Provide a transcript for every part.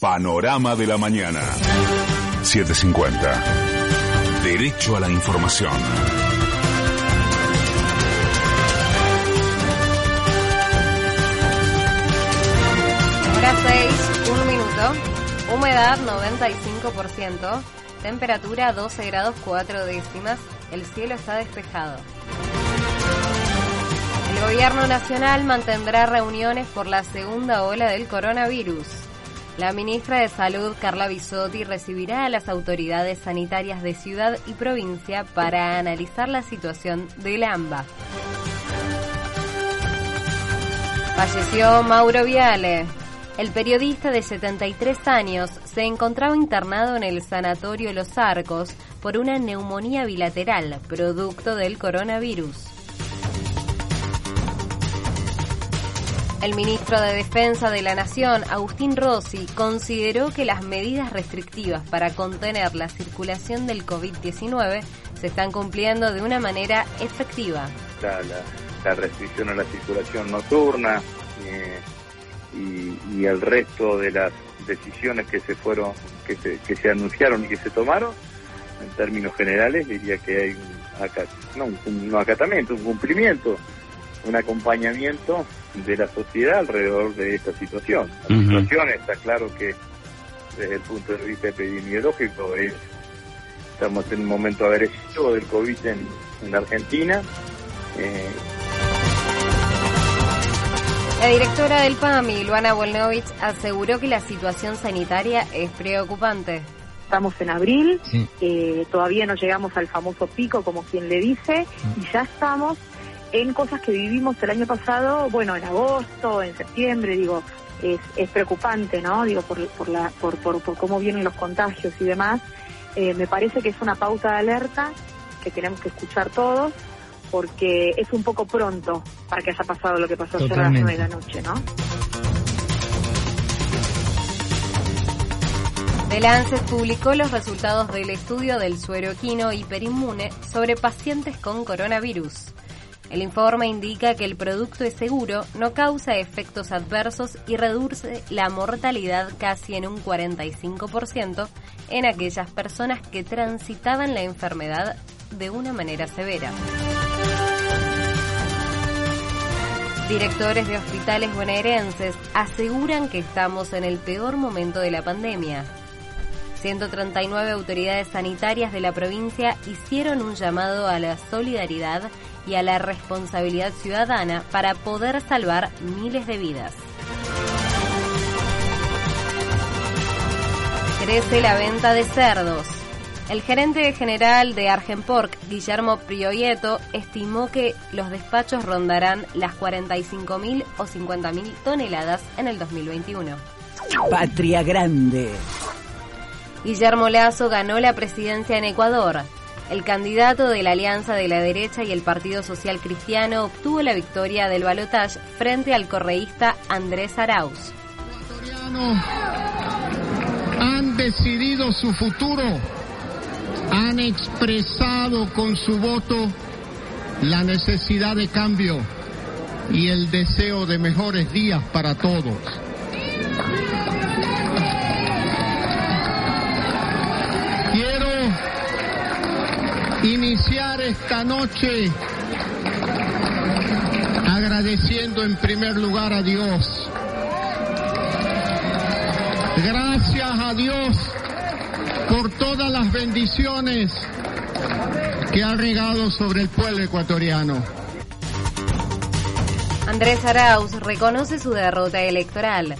Panorama de la Mañana. 750. Derecho a la información. Hora 6, un minuto. Humedad 95%. Temperatura 12 grados 4 décimas. El cielo está despejado. El gobierno nacional mantendrá reuniones por la segunda ola del coronavirus. La ministra de Salud, Carla Bisotti, recibirá a las autoridades sanitarias de ciudad y provincia para analizar la situación del AMBA. Falleció Mauro Viale. El periodista de 73 años se encontraba internado en el sanatorio Los Arcos por una neumonía bilateral, producto del coronavirus. El ministro de Defensa de la Nación, Agustín Rossi, consideró que las medidas restrictivas para contener la circulación del COVID-19 se están cumpliendo de una manera efectiva. La, la, la restricción a la circulación nocturna eh, y, y, el resto de las decisiones que se fueron, que se, que se anunciaron y que se tomaron, en términos generales diría que hay un, no, un, un acatamiento, un cumplimiento un acompañamiento de la sociedad alrededor de esta situación. La uh -huh. situación está claro que desde el punto de vista epidemiológico es, estamos en un momento agresivo del COVID en, en la Argentina. Eh, la directora del PAMI, Luana Volnovich, aseguró que la situación sanitaria es preocupante. Estamos en abril, sí. eh, todavía no llegamos al famoso pico, como quien le dice, y ya estamos en cosas que vivimos el año pasado, bueno, en agosto, en septiembre, digo, es, es preocupante, ¿no? Digo, por, por, la, por, por, por cómo vienen los contagios y demás. Eh, me parece que es una pauta de alerta que tenemos que escuchar todos, porque es un poco pronto para que haya pasado lo que pasó ayer a las nueve de la noche, ¿no? The Lancet publicó los resultados del estudio del suero equino hiperinmune sobre pacientes con coronavirus. El informe indica que el producto es seguro, no causa efectos adversos y reduce la mortalidad casi en un 45% en aquellas personas que transitaban la enfermedad de una manera severa. Directores de hospitales bonaerenses aseguran que estamos en el peor momento de la pandemia. 139 autoridades sanitarias de la provincia hicieron un llamado a la solidaridad y a la responsabilidad ciudadana para poder salvar miles de vidas. Crece la venta de cerdos. El gerente general de Argenpork, Guillermo Prioyeto, estimó que los despachos rondarán las 45.000 o 50.000 toneladas en el 2021. Patria Grande. Guillermo Lazo ganó la presidencia en Ecuador. El candidato de la Alianza de la Derecha y el Partido Social Cristiano obtuvo la victoria del balotaje frente al correísta Andrés Arauz. Han decidido su futuro, han expresado con su voto la necesidad de cambio y el deseo de mejores días para todos. Iniciar esta noche agradeciendo en primer lugar a Dios. Gracias a Dios por todas las bendiciones que ha regado sobre el pueblo ecuatoriano. Andrés Arauz reconoce su derrota electoral.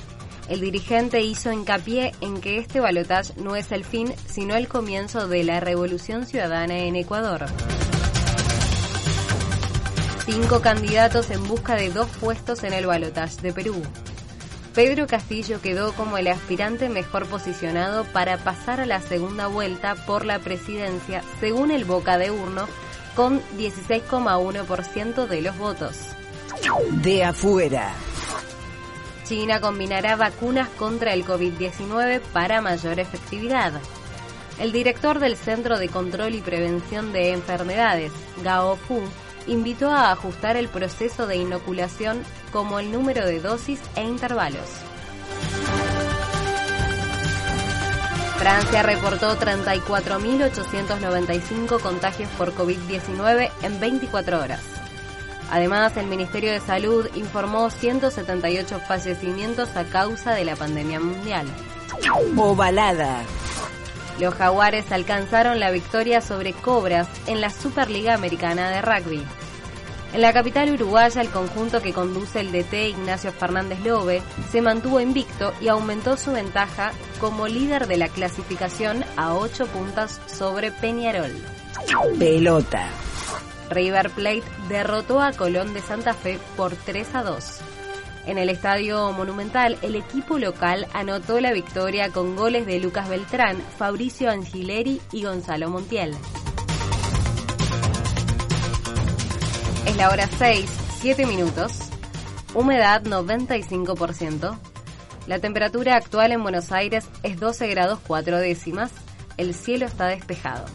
El dirigente hizo hincapié en que este balotaje no es el fin, sino el comienzo de la revolución ciudadana en Ecuador. Cinco candidatos en busca de dos puestos en el balotaje de Perú. Pedro Castillo quedó como el aspirante mejor posicionado para pasar a la segunda vuelta por la presidencia, según el Boca de Urno, con 16,1% de los votos. De afuera. China combinará vacunas contra el COVID-19 para mayor efectividad. El director del Centro de Control y Prevención de Enfermedades, Gao Fu, invitó a ajustar el proceso de inoculación como el número de dosis e intervalos. Francia reportó 34.895 contagios por COVID-19 en 24 horas. Además, el Ministerio de Salud informó 178 fallecimientos a causa de la pandemia mundial. Ovalada. Los jaguares alcanzaron la victoria sobre Cobras en la Superliga Americana de Rugby. En la capital uruguaya, el conjunto que conduce el DT Ignacio Fernández Lobe se mantuvo invicto y aumentó su ventaja como líder de la clasificación a 8 puntos sobre Peñarol. Pelota. River Plate derrotó a Colón de Santa Fe por 3 a 2. En el Estadio Monumental, el equipo local anotó la victoria con goles de Lucas Beltrán, Fabricio Angileri y Gonzalo Montiel. Es la hora 6, 7 minutos. Humedad 95%. La temperatura actual en Buenos Aires es 12 grados 4 décimas. El cielo está despejado.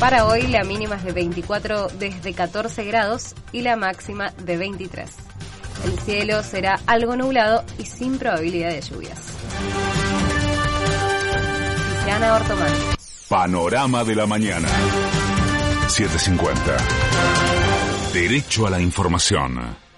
Para hoy la mínima es de 24 desde 14 grados y la máxima de 23. El cielo será algo nublado y sin probabilidad de lluvias. Tiziana Ortomán. Panorama de la mañana. 750. Derecho a la información.